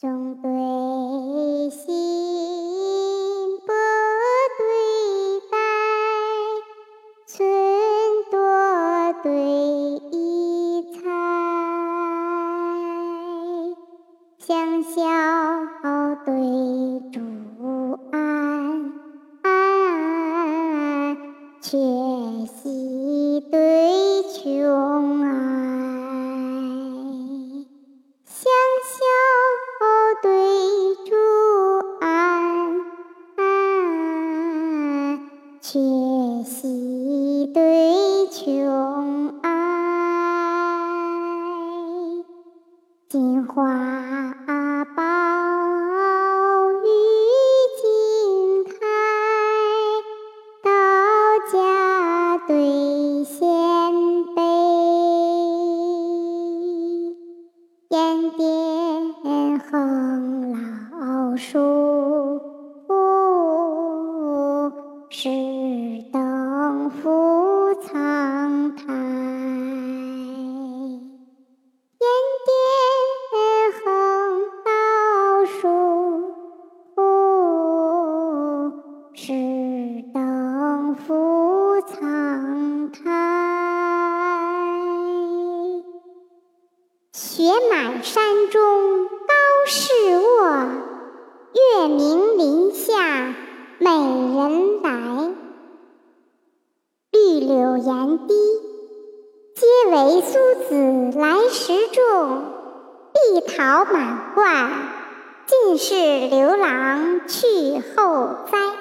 种对心，不对待，寸多对一财，相消缺席对穷爱，金花宝玉金开，道家对仙卑，烟点横老树，等伏苍苔。雪满山中高士卧，月明林下美人来。绿柳岩低，皆为苏子来时种。碧桃满冠，尽是刘郎去后栽。